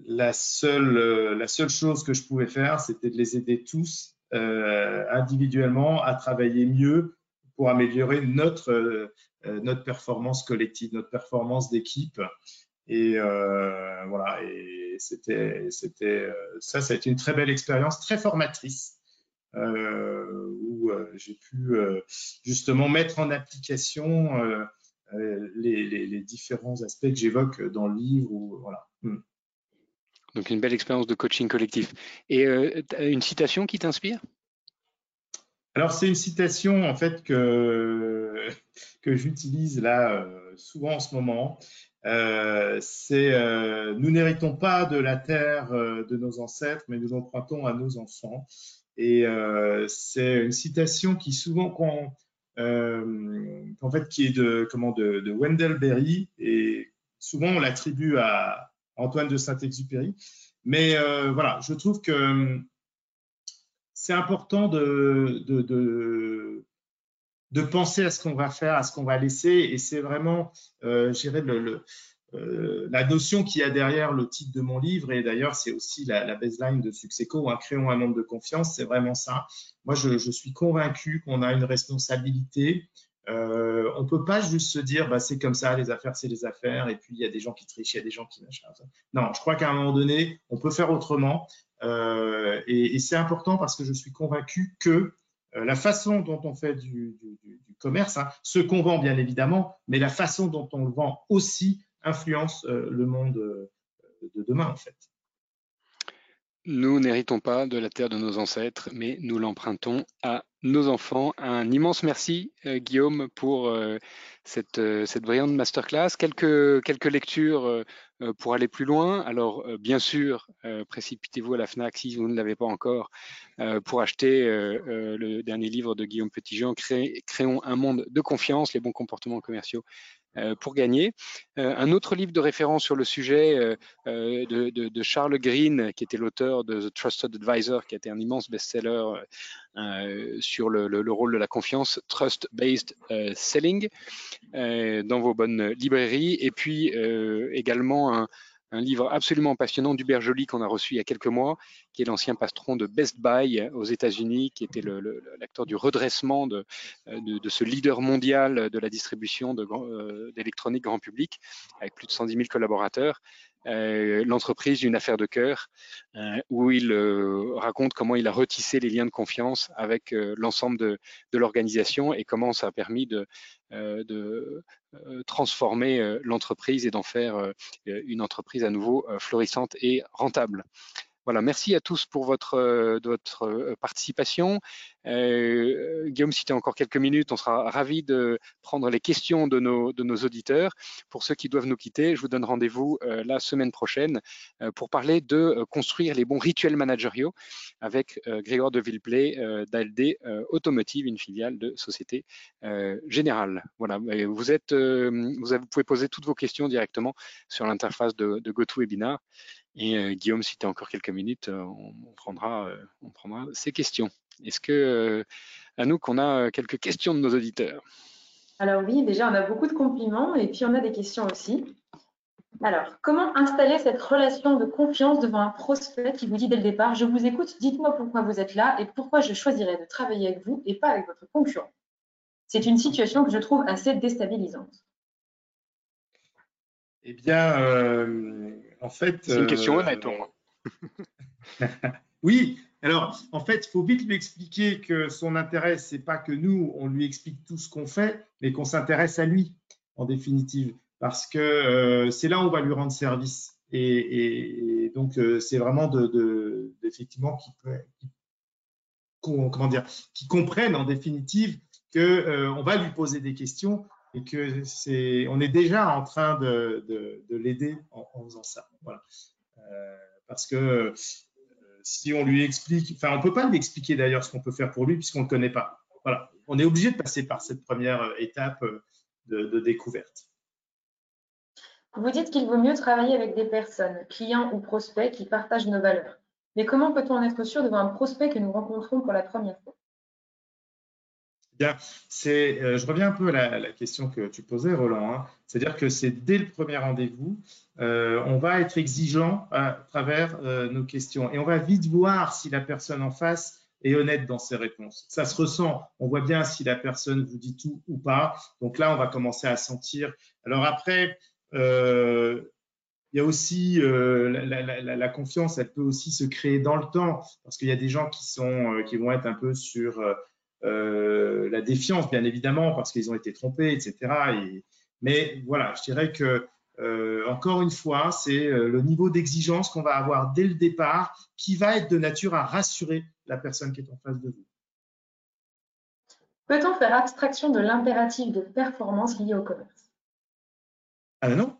la, seule, la seule chose que je pouvais faire, c'était de les aider tous euh, individuellement à travailler mieux pour améliorer notre, euh, notre performance collective, notre performance d'équipe. Et euh, voilà, et c'était, c'était, ça, ça a été une très belle expérience, très formatrice, où j'ai pu justement mettre en application les, différents aspects que j'évoque dans le livre. Hmm. Donc une belle expérience de coaching collectif. Et euh, une citation qui t'inspire? Alors c'est une citation en fait que, [laughs] que j'utilise là euh, souvent en ce moment. Euh, c'est nous n'héritons pas de la terre de nos ancêtres, mais nous l'empruntons à nos enfants. Et c'est une citation qui souvent en fait qui est de comment de, de Wendell Berry et souvent on l'attribue à Antoine de Saint-Exupéry. Mais euh, voilà, je trouve que c'est important de, de, de, penser à ce qu'on va faire, à ce qu'on va laisser. Et c'est vraiment, euh, le, euh, la notion qu'il y a derrière le titre de mon livre. Et d'ailleurs, c'est aussi la, baseline de Succesco, hein, créons un monde de confiance. C'est vraiment ça. Moi, je, je suis convaincu qu'on a une responsabilité euh, on peut pas juste se dire bah, c'est comme ça, les affaires c'est les affaires, et puis il y a des gens qui trichent, il y a des gens qui machin. Non, je crois qu'à un moment donné, on peut faire autrement, euh, et, c'est important parce que je suis convaincu que euh, la façon dont on fait du, commerce, hein, ce qu'on vend bien évidemment, mais la façon dont on le vend aussi influence le monde de demain en fait. Nous n'héritons pas de la terre de nos ancêtres, mais nous l'empruntons à nos enfants. Un immense merci, euh, Guillaume, pour euh, cette, euh, cette, brillante masterclass. Quelques, quelques lectures pour aller plus loin. Alors, bien sûr, précipitez-vous à la FNAC si vous ne l'avez pas encore pour acheter le dernier livre de Guillaume Petitjean, Créons un monde de confiance, les bons comportements commerciaux pour gagner. Euh, un autre livre de référence sur le sujet euh, de, Charles Green, qui était l'auteur de The Trusted Advisor, qui a été un immense best-seller sur le, rôle de la confiance, Trust-Based Selling, dans vos bonnes librairies. Et puis également un livre absolument passionnant d'Hubert Joly qu'on a reçu il y a quelques mois, qui est l'ancien patron de Best Buy aux États-Unis, qui était l'acteur du redressement de, de, ce leader mondial de la distribution d'électronique grand public, avec plus de 110 000 collaborateurs. Euh, l'entreprise d'une affaire de cœur, euh, où il euh, raconte comment il a retissé les liens de confiance avec l'ensemble de, l'organisation et comment ça a permis de transformer l'entreprise et d'en faire une entreprise à nouveau florissante et rentable. Voilà, merci à tous pour votre, euh, votre euh, participation. Euh, Guillaume, si tu as encore quelques minutes, on sera ravi de prendre les questions de nos, auditeurs. Pour ceux qui doivent nous quitter, je vous donne rendez-vous la semaine prochaine pour parler de construire les bons rituels managériaux avec Grégoire de Villeplay d'ALD Automotive, une filiale de Société Générale. Voilà, vous, êtes, vous, avez, pouvez poser toutes vos questions directement sur l'interface de, de GoToWebinar. Et euh, Guillaume, si tu as encore quelques minutes, euh, euh, on prendra ces questions. Est-ce que, nous qu'on a quelques questions de nos auditeurs? Alors oui, déjà, on a beaucoup de compliments et puis on a des questions aussi. Alors, comment installer cette relation de confiance devant un prospect qui vous dit dès le départ, je vous écoute, dites-moi pourquoi vous êtes là et pourquoi je choisirais de travailler avec vous et pas avec votre concurrent? C'est une situation que je trouve assez déstabilisante. Eh bien, en fait. C'est une question euh, honnête, [laughs] oui, alors en fait, il faut vite lui expliquer que son intérêt, c'est pas que nous, on lui explique tout ce qu'on fait, mais qu'on s'intéresse à lui, en définitive, parce que euh, c'est là où on va lui rendre service. Et, donc, euh, c'est vraiment de, effectivement qui, comment dire, qui comprennent en définitive que on va lui poser des questions et que c'est, on est déjà en train de, de, l'aider en, faisant ça. Voilà. Euh, parce que euh, si on lui explique, enfin, on peut pas lui expliquer d'ailleurs ce qu'on peut faire pour lui puisqu'on ne connaît pas. Voilà. On est obligé de passer par cette première euh, étape de, découverte. Vous dites qu'il vaut mieux travailler avec des personnes, clients ou prospects, qui partagent nos valeurs. Mais comment peut-on en être sûr devant un prospect que nous rencontrons pour la première fois? Euh, je reviens un peu à la, question que tu posais, Roland. Hein. C'est-à-dire que c'est dès le premier rendez-vous, euh, on va être exigeant à travers euh, nos questions et on va vite voir si la personne en face est honnête dans ses réponses. Ça se ressent. On voit bien si la personne vous dit tout ou pas. Donc là, on va commencer à sentir. Alors après, il y a aussi la, la, confiance, elle peut aussi se créer dans le temps parce qu'il y a des gens qui sont, qui vont être un peu sur euh, la défiance, bien évidemment, parce qu'ils ont été trompés, etc. mais voilà, je dirais que euh, encore une fois, c'est euh, le niveau d'exigence qu'on va avoir dès le départ qui va être de nature à rassurer la personne qui est en face de vous. Peut-on faire abstraction de l'impératif de performance lié au commerce? Ah non,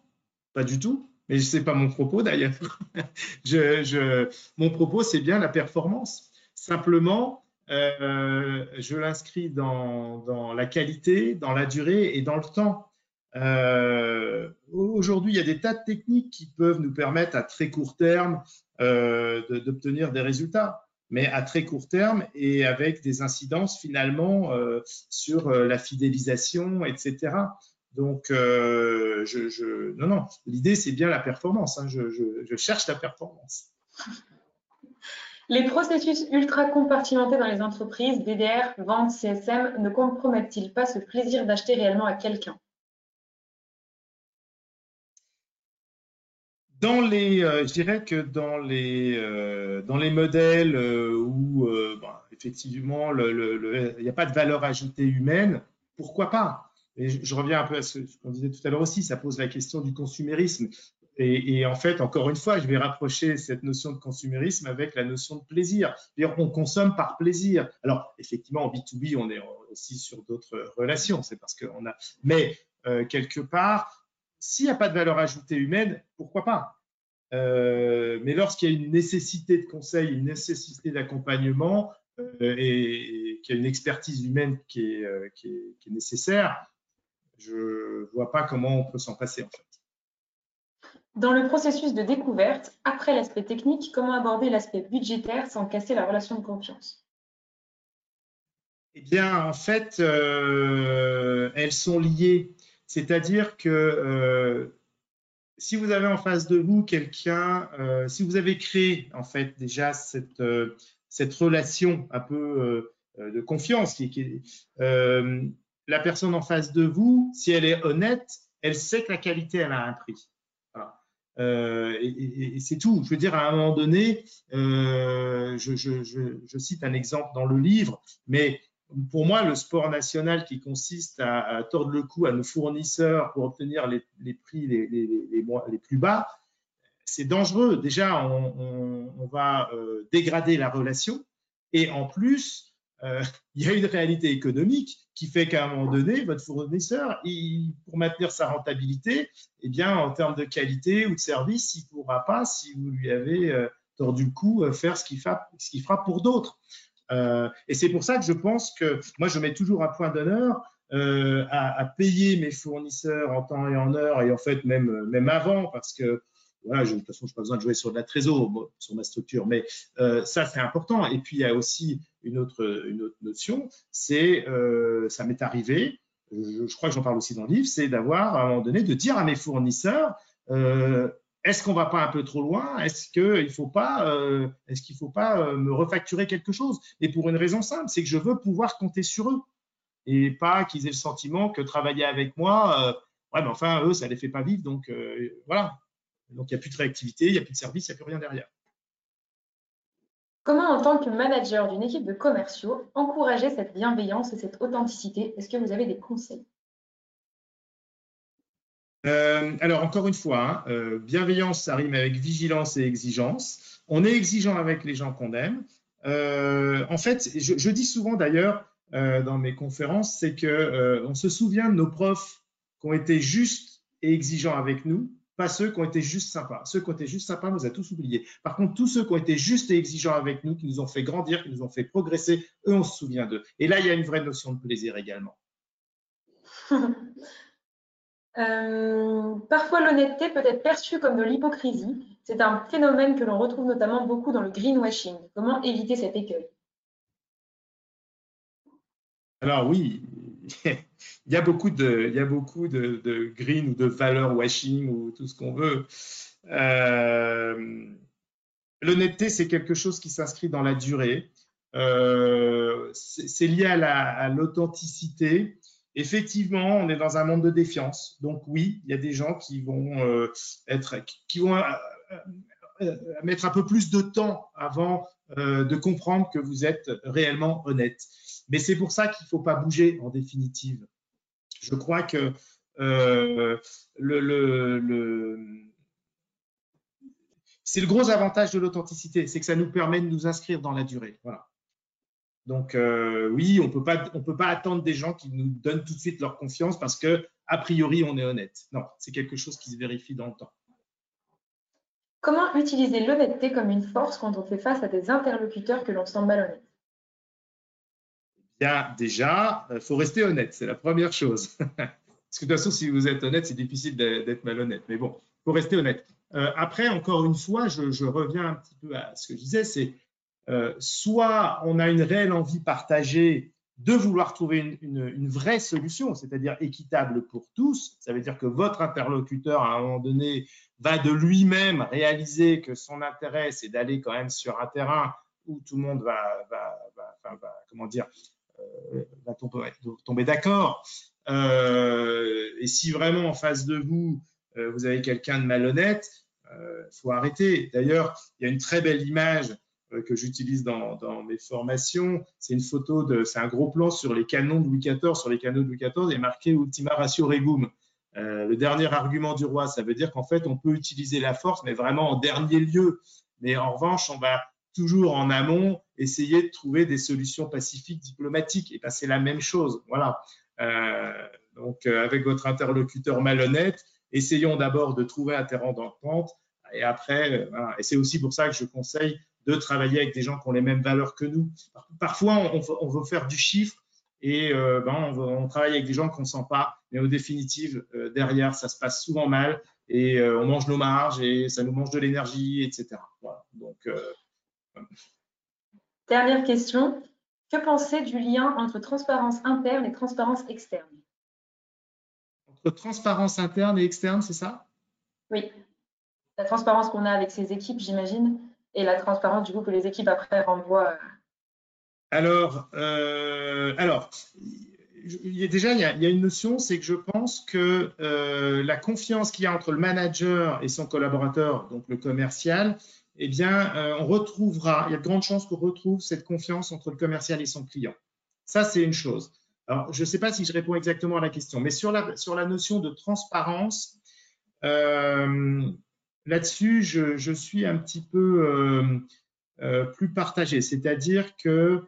pas du tout. Mais ce n'est pas mon propos d'ailleurs. [laughs] je, mon propos, c'est bien la performance. Simplement, euh, je l'inscris dans, la qualité, dans la durée et dans le temps. Euh, aujourd'hui, il y a des tas de techniques qui peuvent nous permettre à très court terme euh, d'obtenir des résultats mais à très court terme et avec des incidences finalement sur la fidélisation, etc. Donc, non, non, l'idée c'est bien la performance. Hein. je, cherche la performance. Les processus ultra compartimentés dans les entreprises, DDR, vente, CSM, ne compromettent-ils pas ce plaisir d'acheter réellement à quelqu'un? Dans les, euh, je dirais que dans les, euh, dans les modèles euh, où effectivement il n'y a pas de valeur ajoutée humaine, pourquoi pas? Et je, reviens un peu à ce, qu'on disait tout à l'heure aussi, ça pose la question du consumérisme. Et, en fait, encore une fois, je vais rapprocher cette notion de consumérisme avec la notion de plaisir. On consomme par plaisir. Alors, effectivement, en B2B, on est aussi sur d'autres relations. C'est parce qu'on a. Mais euh, quelque part, s'il n'y a pas de valeur ajoutée humaine, pourquoi pas? Euh, Mais lorsqu'il y a une nécessité de conseil, une nécessité d'accompagnement euh, et, qu'il y a une expertise humaine qui est, qui est nécessaire, je ne vois pas comment on peut s'en passer en fait. Dans le processus de découverte, après l'aspect technique, comment aborder l'aspect budgétaire sans casser la relation de confiance? Eh bien, en fait, euh, elles sont liées. C'est-à-dire que euh, si vous avez en face de vous quelqu'un, euh, si vous avez créé en fait déjà cette, cette relation un peu de confiance, la personne en face de vous, si elle est honnête, elle sait que la qualité, elle a un prix. Et, c'est tout. Je veux dire, à un moment donné, je, je, cite un exemple dans le livre, mais pour moi, le sport national qui consiste à, tordre le cou à nos fournisseurs pour obtenir les, prix les, les, plus bas, c'est dangereux. Déjà, on, va euh, dégrader la relation et en plus, euh, [laughs] il y a une réalité économique qui fait qu'à un moment donné, votre fournisseur, pour maintenir sa rentabilité, eh bien, en termes de qualité ou de service, il ne pourra pas, si vous lui avez euh, tordu le cou, faire ce qu'il fera pour d'autres. Euh, et c'est pour ça que je pense que moi, je mets toujours un point d'honneur euh, à, payer mes fournisseurs en temps et en heure, et en fait même, même avant, parce que voilà, de toute façon, je n'ai pas besoin de jouer sur de la trésor sur ma structure, mais euh, ça, c'est important. Et puis, il y a aussi une autre, notion, c'est, ça m'est arrivé, je, crois que j'en parle aussi dans le livre, c'est d'avoir, à un moment donné, de dire à mes fournisseurs, est-ce qu'on va pas un peu trop loin? Est-ce qu'il faut pas, euh, est-ce qu'il faut pas euh, me refacturer quelque chose? Et pour une raison simple, c'est que je veux pouvoir compter sur eux et pas qu'ils aient le sentiment que travailler avec moi, euh, ouais, mais enfin eux, ça les fait pas vivre, donc voilà. Donc il n'y a plus de réactivité, il n'y a plus de service, il n'y a plus rien derrière. Comment, en tant que manager d'une équipe de commerciaux, encourager cette bienveillance et cette authenticité? Est-ce que vous avez des conseils? Euh, alors, encore une fois, hein, euh, bienveillance, ça rime avec vigilance et exigence. On est exigeant avec les gens qu'on aime. Euh, en fait, je, dis souvent d'ailleurs dans mes conférences, c'est que on se souvient de nos profs qui ont été justes et exigeants avec nous, pas ceux qui ont été juste sympas. Ceux qui ont été juste sympas, on nous a tous oubliés. Par contre, tous ceux qui ont été justes et exigeants avec nous, qui nous ont fait grandir, qui nous ont fait progresser, eux, on se souvient d'eux. Et là, il y a une vraie notion de plaisir également. [laughs] Euh, parfois, l'honnêteté peut être perçue comme de l'hypocrisie. C'est un phénomène que l'on retrouve notamment beaucoup dans le greenwashing. Comment éviter cet écueil? Alors oui, [laughs] il y a beaucoup de, green ou de valeur washing ou tout ce qu'on veut. Euh, l'honnêteté, c'est quelque chose qui s'inscrit dans la durée. Euh, c'est lié à l'authenticité effectivement, on est dans un monde de défiance. Donc oui, il y a des gens qui vont euh, mettre un peu plus de temps avant de comprendre que vous êtes réellement honnête. Mais c'est pour ça qu'il ne faut pas bouger en définitive. Je crois que le, c'est le gros avantage de l'authenticité, c'est que ça nous permet de nous inscrire dans la durée. Voilà. Donc euh, oui, on peut pas, on peut pas attendre des gens qui nous donnent tout de suite leur confiance parce que a priori on est honnête. Non, c'est quelque chose qui se vérifie dans le temps. Comment utiliser l'honnêteté comme une force quand on fait face à des interlocuteurs que l'on sent malhonnêtes? Bien, déjà, il faut rester honnête, c'est la première chose. [laughs] Parce que de toute façon, si vous êtes honnête, c'est difficile d'être malhonnête. Mais bon, il faut rester honnête. Euh, après, encore une fois, je, reviens un petit peu à ce que je disais, c'est euh, soit on a une réelle envie partagée de vouloir trouver une, vraie solution, c'est-à-dire équitable pour tous. Ça veut dire que votre interlocuteur, à un moment donné, va de lui-même réaliser que son intérêt, c'est d'aller quand même sur un terrain où tout le monde va, comment dire, euh, va tomber, d'accord. Euh, et si vraiment en face de vous, vous avez quelqu'un de malhonnête, il faut arrêter. D'ailleurs, il y a une très belle image euh, que j'utilise dans, mes formations. C'est une photo c'est un gros plan sur les canons de Louis XIV. Sur les canons de Louis XIV, est marqué Ultima ratio regum. Euh, le dernier argument du roi, ça veut dire qu'en fait, on peut utiliser la force, mais vraiment en dernier lieu. Mais en revanche, on va toujours en amont essayer de trouver des solutions pacifiques, diplomatiques. Et ben, c'est la même chose. Voilà. Euh, donc, avec votre interlocuteur malhonnête, essayons d'abord de trouver un terrain d'entente. Et après, et c'est aussi pour ça que je conseille de travailler avec des gens qui ont les mêmes valeurs que nous. Parfois, on, veut faire du chiffre et euh, ben, on, travaille avec des gens qu'on ne sent pas, mais au définitive, euh, derrière, ça se passe souvent mal et euh, on mange nos marges et ça nous mange de l'énergie, etc. Donc, Dernière question. Que penser du lien entre transparence interne et transparence externe? Entre transparence interne et externe, c'est ça? Oui, la transparence qu'on a avec ces équipes, j'imagine, et la transparence du coup que les équipes après renvoient. Euh. Alors, euh, alors il y a déjà, il y a, il y a une notion, c'est que je pense que euh, la confiance qu'il y a entre le manager et son collaborateur, donc le commercial, eh bien, euh, on retrouvera, il y a de grandes chances qu'on retrouve cette confiance entre le commercial et son client. Ça, c'est une chose. Alors, je ne sais pas si je réponds exactement à la question, mais sur la, sur la notion de transparence, euh, là-dessus, je, suis un petit peu euh, plus partagé. C'est-à-dire que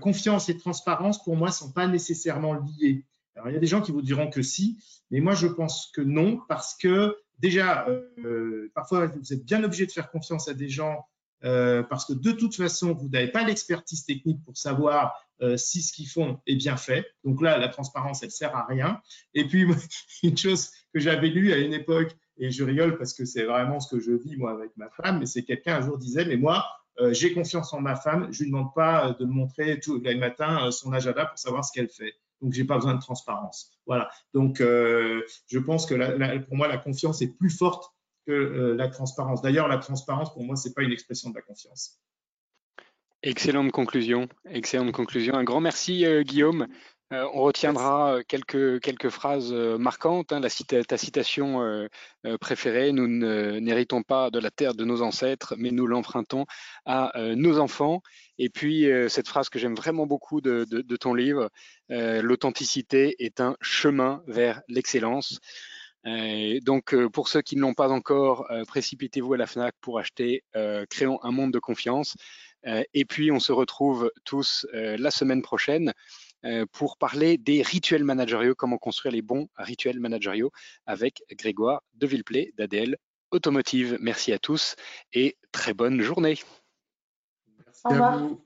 confiance et transparence, pour moi, ne sont pas nécessairement liés. Alors, il y a des gens qui vous diront que si, mais moi, je pense que non, parce que déjà, euh, parfois, vous êtes bien obligé de faire confiance à des gens euh, parce que de toute façon, vous n'avez pas l'expertise technique pour savoir euh, si ce qu'ils font est bien fait. Donc là, la transparence, elle sert à rien. Et puis, [laughs] une chose que j'avais lue à une époque, et je rigole parce que c'est vraiment ce que je vis moi avec ma femme, mais c'est quelqu'un un jour disait, mais moi, j'ai confiance en ma femme, je lui demande pas de me montrer tous les matins euh, son agenda pour savoir ce qu'elle fait. Donc, j'ai pas besoin de transparence. Voilà. Donc, je pense que la, pour moi, la confiance est plus forte que la transparence. D'ailleurs, la transparence, pour moi, c'est pas une expression de la confiance. Excellente conclusion. Excellente conclusion. Un grand merci, Guillaume. Euh, on retiendra euh, quelques, quelques phrases euh, marquantes. Hein, la ta citation préférée, nous n'héritons pas de la terre de nos ancêtres, mais nous l'empruntons à nos enfants. Et puis, cette phrase que j'aime vraiment beaucoup de, ton livre, l'authenticité est un chemin vers l'excellence. donc, pour ceux qui ne l'ont pas encore, précipitez-vous à la FNAC pour acheter Créons un monde de confiance. et puis, on se retrouve tous la semaine prochaine euh, pour parler des rituels managériaux, comment construire les bons rituels managériaux avec Grégoire de Villeplay d'ADL Automotive. Merci à tous et très bonne journée. Merci à vous.